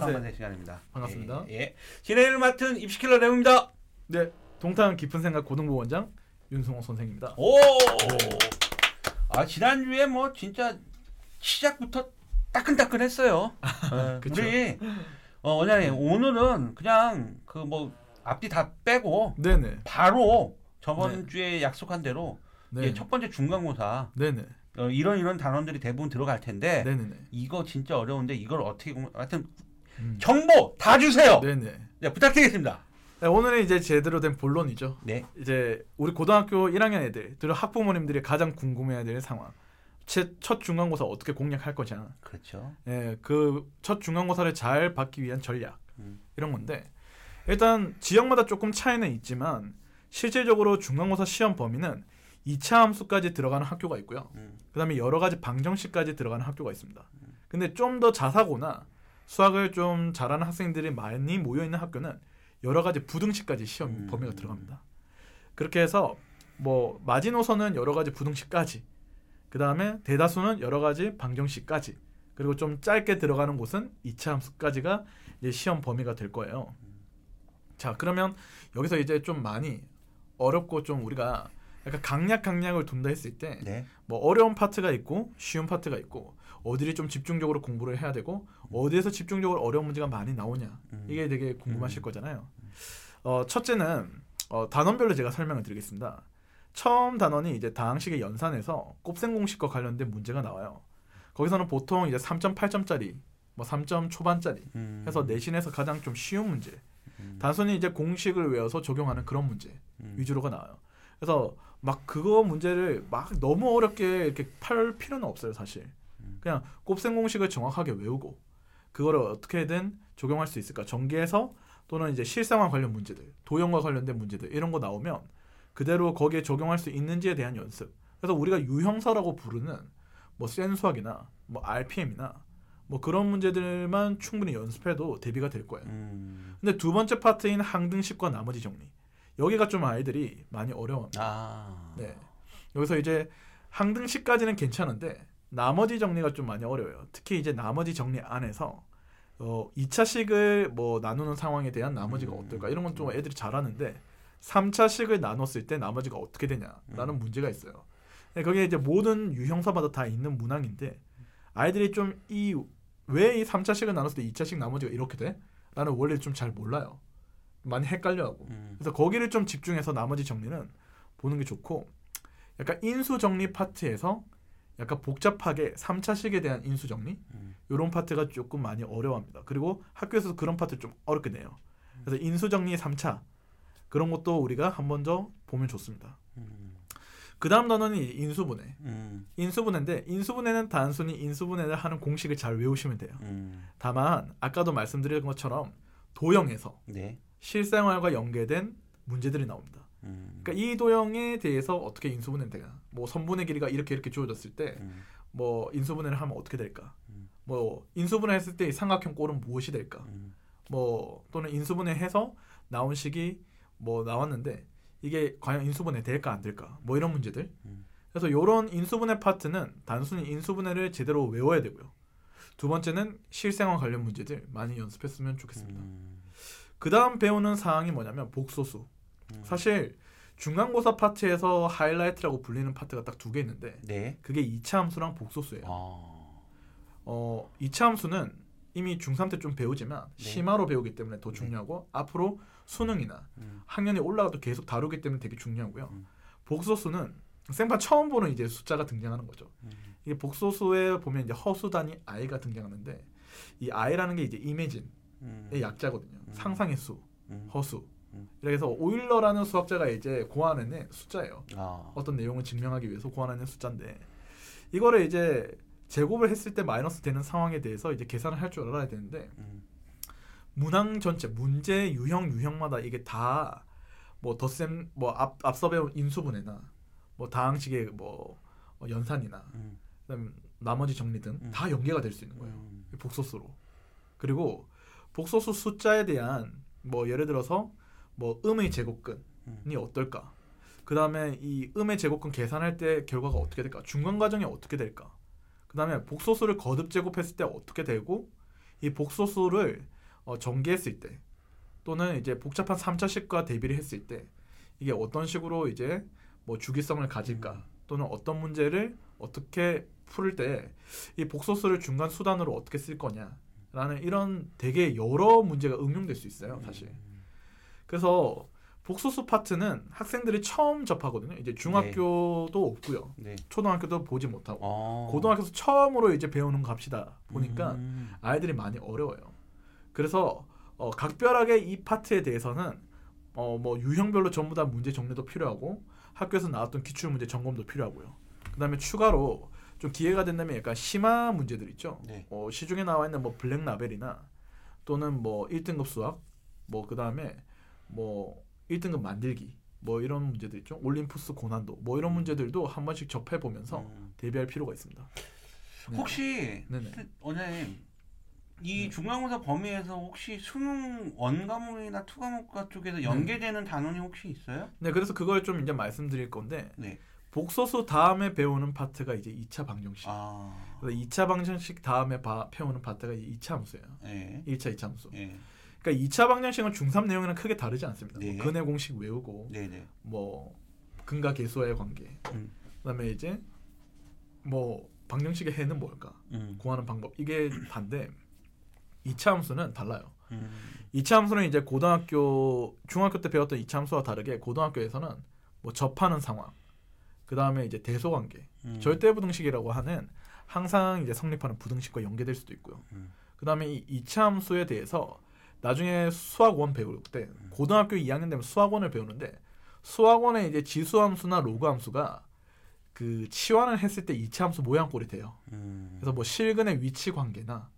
수강만세. 수강만세 시간입니다. 반갑습니다. 예, 예. 진행을 맡은 입시킬러 레오입니다. 네, 동탄 깊은 생각 고등부 원장 윤승호 선생입니다. 오. 아 지난주에 뭐 진짜 시작부터 따끈따끈했어요. 어. 우리 어, 원장님 오늘은 그냥 그 뭐 앞뒤 다 빼고 네네. 바로 저번 네. 주에 약속한 대로 네. 예, 첫 번째 중간고사 네네. 어, 이런 이런 단원들이 대부분 들어갈 텐데 네네네. 이거 진짜 어려운데 이걸 어떻게 공... 하여튼 음. 정보 다 주세요. 네네. 네, 부탁드리겠습니다. 네, 오늘은 이제 제대로 된 본론이죠. 네. 이제 우리 고등학교 1학년 애들, 들 학부모님들이 가장 궁금해야 될 상황. 제 첫 중간고사 어떻게 공략할 거냐. 그렇죠. 예, 그 첫 중간고사를 잘 받기 위한 전략 음. 이런 건데 일단 지역마다 조금 차이는 있지만 실질적으로 중간고사 시험 범위는 2차 함수까지 들어가는 학교가 있고요. 음. 그다음에 여러 가지 방정식까지 들어가는 학교가 있습니다. 근데 좀 더 자사고나 수학을 좀 잘하는 학생들이 많이 모여 있는 학교는 여러 가지 부등식까지 시험 음. 범위가 들어갑니다. 그렇게 해서 뭐 마지노선은 여러 가지 부등식까지, 그 다음에 대다수는 여러 가지 방정식까지, 그리고 좀 짧게 들어가는 곳은 2차 함수까지가 이제 시험 범위가 될 거예요. 자, 그러면 여기서 이제 좀 많이 어렵고 좀 우리가 약간 강약 강약을 둔다 했을 때 네. 뭐 어려운 파트가 있고 쉬운 파트가 있고 어디를 좀 집중적으로 공부를 해야 되고 어디에서 집중적으로 어려운 문제가 많이 나오냐 음. 이게 되게 궁금하실 음. 거잖아요. 어, 첫째는 어, 단원별로 제가 설명을 드리겠습니다. 처음 단원이 이제 다항식의 연산에서 곱셈 공식과 관련된 문제가 나와요. 거기서는 보통 이제 3.8점짜리, 뭐 3점 초반짜리 음. 해서 내신에서 가장 좀 쉬운 문제, 음. 단순히 이제 공식을 외워서 적용하는 그런 문제 음. 위주로가 나와요. 그래서 막 그거 문제를 막 너무 어렵게 이렇게 팔 필요는 없어요, 사실. 음. 그냥 곱셈 공식을 정확하게 외우고 그거를 어떻게든 적용할 수 있을까? 전기에서 또는 이제 실생활 관련 문제들, 도형과 관련된 문제들 이런 거 나오면 그대로 거기에 적용할 수 있는지에 대한 연습. 그래서 우리가 유형사라고 부르는 뭐 센수학이나 뭐 RPM이나 뭐 그런 문제들만 충분히 연습해도 대비가 될 거예요. 음. 근데 두 번째 파트인 항등식과 나머지 정리. 여기가 좀 아이들이 많이 어려워합니다. 아. 네. 여기서 이제 항등식까지는 괜찮은데 나머지 정리가 좀 많이 어려워요. 특히 이제 나머지 정리 안에서 어 2차식을 뭐 나누는 상황에 대한 나머지가 음. 어떨까 이런 건 좀 애들이 잘하는데 3차식을 나눴을 때 나머지가 어떻게 되냐라는 음. 문제가 있어요. 네, 거기에 이제 모든 유형사마다 다 있는 문항인데 아이들이 좀 이왜이 3차식을 나눴을 때 2차식 나머지가 이렇게 돼? 라는 원리를 좀 잘 몰라요. 많이 헷갈려하고. 음. 그래서 거기를 좀 집중해서 나머지 정리는 보는 게 좋고 약간 인수 정리 파트에서 약간 복잡하게 3차식에 대한 인수 정리 음. 이런 파트가 조금 많이 어려워합니다. 그리고 학교에서도 그런 파트 좀 어렵게 내요. 그래서 인수 정리 3차 그런 것도 우리가 한 번 더 보면 좋습니다. 음. 그 다음 단원이 인수분해. 음. 인수분해인데 인수분해는 단순히 인수분해를 하는 공식을 잘 외우시면 돼요. 음. 다만 아까도 말씀드린 것처럼 도형에서 네. 실생활과 연계된 문제들이 나옵니다. 음. 그러니까 이 도형에 대해서 어떻게 인수분해는 되냐? 뭐 선분의 길이가 이렇게 이렇게 주어졌을 때 음. 뭐 인수분해를 하면 어떻게 될까? 음. 뭐 인수분해했을 때이 삼각형 꼴은 무엇이 될까? 음. 뭐 또는 인수분해해서 나온 식이 뭐 나왔는데 이게 과연 인수분해 될까 안 될까? 뭐 이런 문제들. 음. 그래서 이런 인수분해 파트는 단순히 인수분해를 제대로 외워야 되고요. 두 번째는 실생활 관련 문제들 많이 연습했으면 좋겠습니다. 음. 그 다음 배우는 사항이 뭐냐면 복소수. 음. 사실 중간고사 파트에서 하이라이트라고 불리는 파트가 딱 두 개 있는데 네. 그게 2차 함수랑 복소수예요. 아. 어, 2차 함수는 이미 중3 때 좀 배우지만 네. 심화로 배우기 때문에 더 중요하고 앞으로 수능이나 음. 학년이 올라가도 계속 다루기 때문에 되게 중요하고요. 음. 복소수는 생판 처음 보는 이제 숫자가 등장하는 거죠. 음. 이게 복소수에 보면 이제 허수 단위 i가 등장하는데 이 i라는 게 이제 이미진의 음. 약자거든요. 음. 상상의 수, 음. 허수. 음. 이렇게 해서 오일러라는 수학자가 이제 고안해낸 숫자예요. 아. 어떤 내용을 증명하기 위해서 고안하는 숫자인데 이거를 이제 제곱을 했을 때 마이너스 되는 상황에 대해서 이제 계산을 할 줄 알아야 되는데 음. 문항 전체 문제 유형 유형마다 이게 다 뭐 덧셈 뭐 앞 앞서 배운 인수분해나 뭐 다항식의 뭐 어, 연산이나 음. 그다음 나머지 정리 등 음. 다 연계가 될 수 있는 거예요. 음. 복소수로. 그리고 복소수 숫자에 대한 뭐 예를 들어서 뭐 음의 제곱근이 음. 어떨까? 그 다음에 이 음의 제곱근 계산할 때 결과가 어떻게 될까? 중간 과정이 어떻게 될까? 그 다음에 복소수를 거듭 제곱했을 때 어떻게 되고 이 복소수를 어, 전개했을 때 또는 이제 복잡한 3차식과 대비를 했을 때 이게 어떤 식으로 이제 뭐 주기성을 가질까 또는 어떤 문제를 어떻게 풀때이 복소수를 중간 수단으로 어떻게 쓸 거냐 라는 이런 되게 여러 문제가 응용될 수 있어요 사실. 그래서 복소수 파트는 학생들이 처음 접하거든요. 이제 중학교도 없고요. 네. 초등학교도 보지 못하고 어. 고등학교에서 처음으로 이제 배우는 값이다 보니까 음. 아이들이 많이 어려워요. 그래서 어, 각별하게 이 파트에 대해서는 어, 뭐 유형별로 전부 다 문제 정리도 필요하고 학교에서 나왔던 기출 문제 점검도 필요하고요. 그다음에 추가로 좀 기회가 된다면 약간 심화 문제들 있죠. 네. 어, 시중에 나와 있는 뭐 블랙 라벨이나 또는 뭐 1등급 수학 뭐 그다음에 뭐 1등급 만들기 뭐 이런 문제들 있죠. 올림푸스 고난도 뭐 이런 문제들도 한 번씩 접해 보면서 음. 대비할 필요가 있습니다. 네. 혹시 네네. 원장님 이 네. 중간고사 범위에서 혹시 수능 one 과목이나 two 과목과 쪽에서 연계되는 단원이 혹시 있어요? 네, 그래서 그걸 좀 이제 말씀드릴 건데 네. 복소수 다음에 배우는 파트가 이제 2차 방정식. 아. 그래서 2차 방정식 다음에 바, 배우는 파트가 이제 2차 함수예요. 예. 1차, 2차 함수. 예. 그러니까 2차 방정식은 중3 내용이랑 크게 다르지 않습니다. 네. 뭐 근의 공식 외우고 네, 네. 뭐 근과 계수와의 관계. 음. 그다음에 이제 뭐 방정식의 해는 뭘까? 음. 구하는 방법. 이게 단데 2차 함수는 달라요. 음. 2차 함수는 이제 고등학교 중학교 때 배웠던 2차 함수와 다르게 고등학교에서는 뭐 접하는 상황. 그 다음에 이제 대소 관계. 음. 절대 부등식이라고 하는 항상 이제 성립하는 부등식과 연계될 수도 있고요. 음. 그 다음에 이 2차 함수에 대해서 나중에 수학원 배울 때 음. 고등학교 2학년 되면 수학원을 배우는데 수학원에 이제 지수 함수나 로그 함수가 그 치환을 했을 때 2차 함수 모양꼴이 돼요. 음. 그래서 뭐 실근의 위치 관계나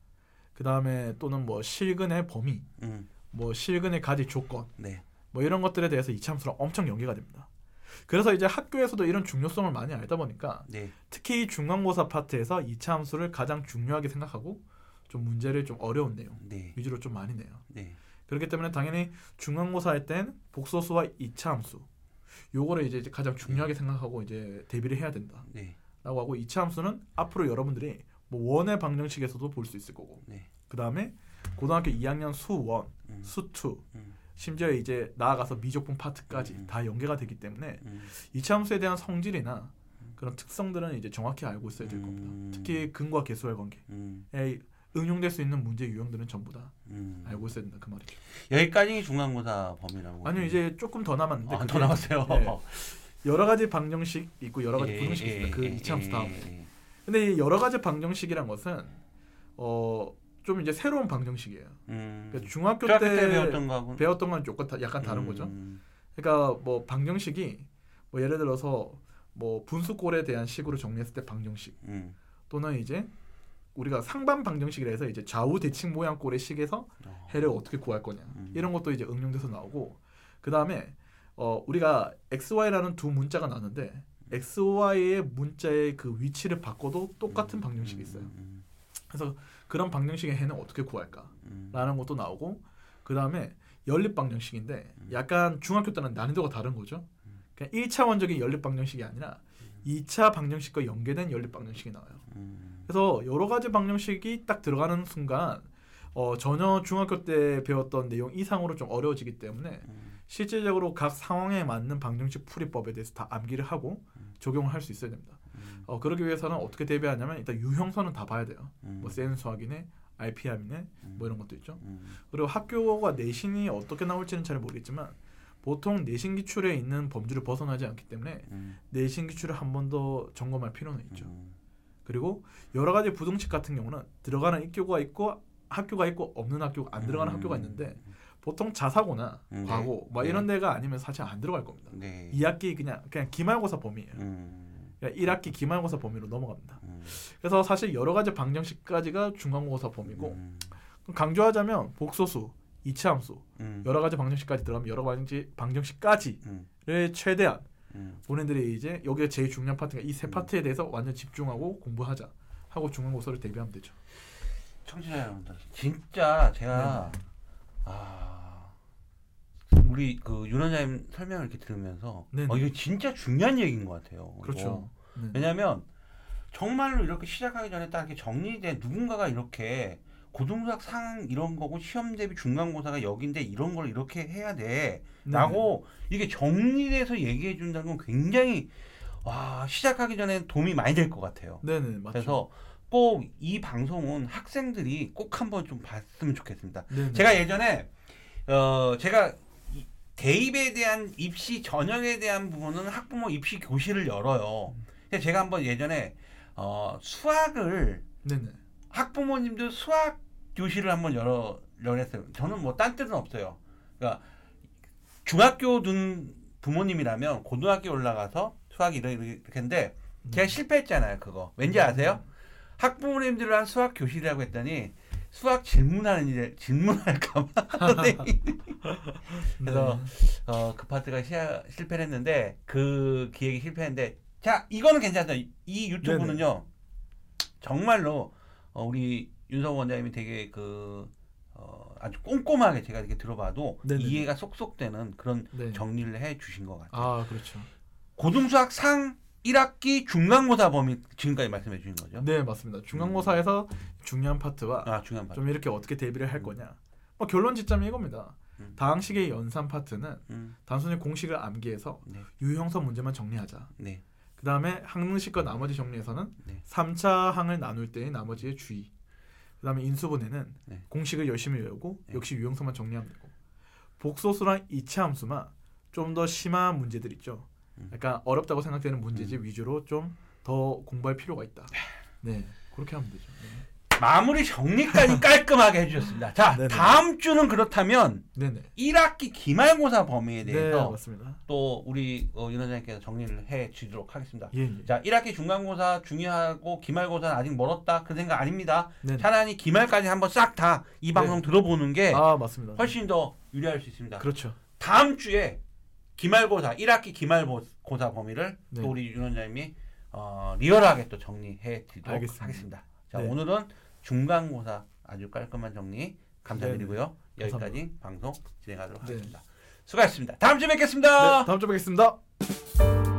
그 다음에 또는 뭐 실근의 범위, 음. 뭐 실근의 가질 조건 네. 뭐 이런 것들에 대해서 2차 함수랑 엄청 연계가 됩니다. 그래서 이제 학교에서도 이런 중요성을 많이 알다 보니까 네. 특히 중간고사 파트에서 2차 함수를 가장 중요하게 생각하고 좀 문제를 좀 어려운 내용 네. 위주로 좀 많이 내요. 네. 그렇기 때문에 당연히 중간고사 할 땐 복소수와 2차 함수 요거를 이제 가장 중요하게 생각하고 이제 대비를 해야 된다 라고 네. 하고 2차 함수는 앞으로 여러분들이 뭐 원의 방정식에서도 볼 수 있을 거고 네. 그 다음에 고등학교 2학년 수원, 음. 수투 음. 심지어 이제 나아가서 미적분 파트까지 음. 다 연계가 되기 때문에 음. 2차 함수에 대한 성질이나 그런 특성들은 이제 정확히 알고 있어야 될 겁니다. 음. 특히 근과 계수의 관계에 음. 응용될 수 있는 문제 유형들은 전부 다 음. 알고 있어야 된다 그 말이죠. 여기까지 중간고사 범위라고. 아니요 이제 조금 더 남았는데 아, 더 남았어요. 네. 여러 가지 방정식 있고 여러 가지 예, 부등식 예, 있습니다. 그 예, 2차 함수 예, 다음. 예. 근데 이 여러 가지 방정식이란 것은 어 좀 이제 새로운 방정식이에요. 음. 그러니까 중학교, 중학교 때, 때 배웠던 거하고 배웠던 건 조금 다, 약간 다른 거죠. 음. 그러니까 뭐 방정식이 뭐 예를 들어서 뭐 분수꼴에 대한 식으로 정리했을 때 방정식 음. 또는 이제 우리가 상반 방정식이라 해서 이제 좌우 대칭 모양 꼴의 식에서 어. 해를 어떻게 구할 거냐 음. 이런 것도 이제 응용돼서 나오고 그 다음에 어 우리가 x, y라는 두 문자가 나는데 x, y의 문자의 그 위치를 바꿔도 똑같은 방정식이 있어요. 음. 그래서 그런 방정식의 해는 어떻게 구할까라는 음. 것도 나오고 그 다음에 연립 방정식인데 음. 약간 중학교 때는 난이도가 다른 거죠. 그냥 1차원적인 연립 방정식이 아니라 2차 방정식과 연계된 연립 방정식이 나와요. 음. 그래서 여러 가지 방정식이 딱 들어가는 순간 어, 전혀 중학교 때 배웠던 내용 이상으로 좀 어려워지기 때문에 음. 실질적으로 각 상황에 맞는 방정식 풀이법에 대해서 다 암기를 하고 적용을 할 수 있어야 됩니다. 음. 어, 그러기 위해서는 어떻게 대비하냐면 일단 유형선은 다 봐야 돼요. 음. 뭐 센 수학이네, RPM이네, 음. 뭐 이런 것도 있죠. 음. 그리고 학교가 내신이 어떻게 나올지는 잘 모르겠지만 보통 내신 기출에 있는 범주를 벗어나지 않기 때문에 음. 내신 기출을 한 번 더 점검할 필요는 있죠. 음. 그리고 여러 가지 부등식 같은 경우는 들어가는 학교가 있고 학교가 있고 없는 학교가 안 들어가는 음. 학교가 있는데 보통 자사고나 음, 과고 뭐 네. 이런 데가 아니면 사실 안 들어갈 겁니다. 네. 2학기 그냥 그냥 기말고사 범위예요. 음. 그냥 1학기 기말고사 범위로 넘어갑니다. 음. 그래서 사실 여러 가지 방정식까지가 중간고사 범위고 음. 강조하자면 복소수, 이차함수 음. 여러 가지 방정식까지 들어가면 여러 가지 방정식까지를 음. 최대한 음. 본인들이 이제 여기에 제일 중요한 파트가 이세 음. 파트에 대해서 완전 집중하고 공부하자 하고 중간고사를 대비하면 되죠. 청취자 여러분들 진짜 제가 네. 아 우리 그 윤원장님 설명을 이렇게 들으면서 네네. 어 이거 진짜 중요한 얘기인 것 같아요. 그렇죠. 네. 왜냐하면 정말로 이렇게 시작하기 전에 딱 이렇게 정리된 누군가가 이렇게 고등수학 상 이런 거고 시험 대비 중간고사가 여기인데 이런 걸 이렇게 해야 네. 돼라고 이게 정리돼서 얘기해 준다는 건 굉장히 와 시작하기 전에 도움이 많이 될 것 같아요. 네네 맞죠. 그래서 꼭 이 방송은 학생들이 꼭 한번 좀 봤으면 좋겠습니다. 네네. 제가 예전에 어 제가 이- 대입에 대한 입시 전형에 대한 부분은 학부모 입시 교실을 열어요. 근데 제가 한번 예전에 어 수학을 네네 학부모님들 수학 교실을 한번 열어 열었어요. 저는 뭐딴 뜻은 없어요. 그러니까 중학교 둔 부모님이라면 고등학교 올라가서 수학 이렇게 이렇게 했는데 제가 실패했잖아요. 그거 왠지 아세요? 학부모님들을 한 수학 교실이라고 했더니 수학 질문하는 일 질문할까봐 선생님 그래서 어, 그 파트가 시야, 실패를 했는데 그 기획이 실패했는데 자 이거는 괜찮아요. 이 유튜브는요 정말로 어, 우리 윤성 원장님이 되게 그 어, 아주 꼼꼼하게 제가 이렇게 들어봐도 네네. 이해가 쏙쏙 되는 그런 네. 정리를 해 주신 것 같아요. 아 그렇죠. 고등수학 상 1학기 중간고사 범위 지금까지 말씀해 주신 거죠? 네 맞습니다. 중간고사에서 중요한 파트와 아 중요한 바. 좀 이렇게 어떻게 대비를 할 거냐. 뭐 결론 지점이 이겁니다. 음. 다항식의 연산 파트는 음, 단순히 공식을 암기해서 네, 유형선 문제만 정리하자. 네, 그 다음에 항식과 나머지 정리에서는 네. 3차 항을 나눌 때의 나머지의 주의. 그 다음에 인수분해는 네. 공식을 열심히 외우고 네. 역시 유형선만 정리하면 되고 복소수랑 이차 함수만 좀 더 심한 문제들 있죠. 음. 약간 어렵다고 생각되는 문제집 위주로 좀 더 공부할 필요가 있다. 네, 그렇게 하면 되죠. 마무리 정리까지 깔끔하게 해주셨습니다. 자 네네. 다음 주는 그렇다면 네, 네, 1학기 기말고사 범위에 네, 대해서 맞습니다. 또 우리 어, 윤 원장님께서 정리를 해 주도록 하겠습니다. 예, 예. 자 1학기 중간고사 중요하고 기말고사는 아직 멀었다 그 생각 아닙니다. 네, 네. 차라리 기말까지 한번 싹 다 이 방송 들어보는 게 아, 맞습니다. 훨씬 더 유리할 수 있습니다. 그렇죠. 다음 주에 기말고사 1학기 기말고사 범위를 네. 또 우리 윤 원장님이 어, 리얼하게 또 정리해 드리도록 알겠습니다. 하겠습니다. 자 네. 오늘은 중간고사 아주 깔끔한 정리 감사드리고요. 네, 여기까지 방송 진행하도록 네. 하겠습니다. 수고하셨습니다. 다음 주에 네, 뵙겠습니다. 다음 주에 뵙겠습니다.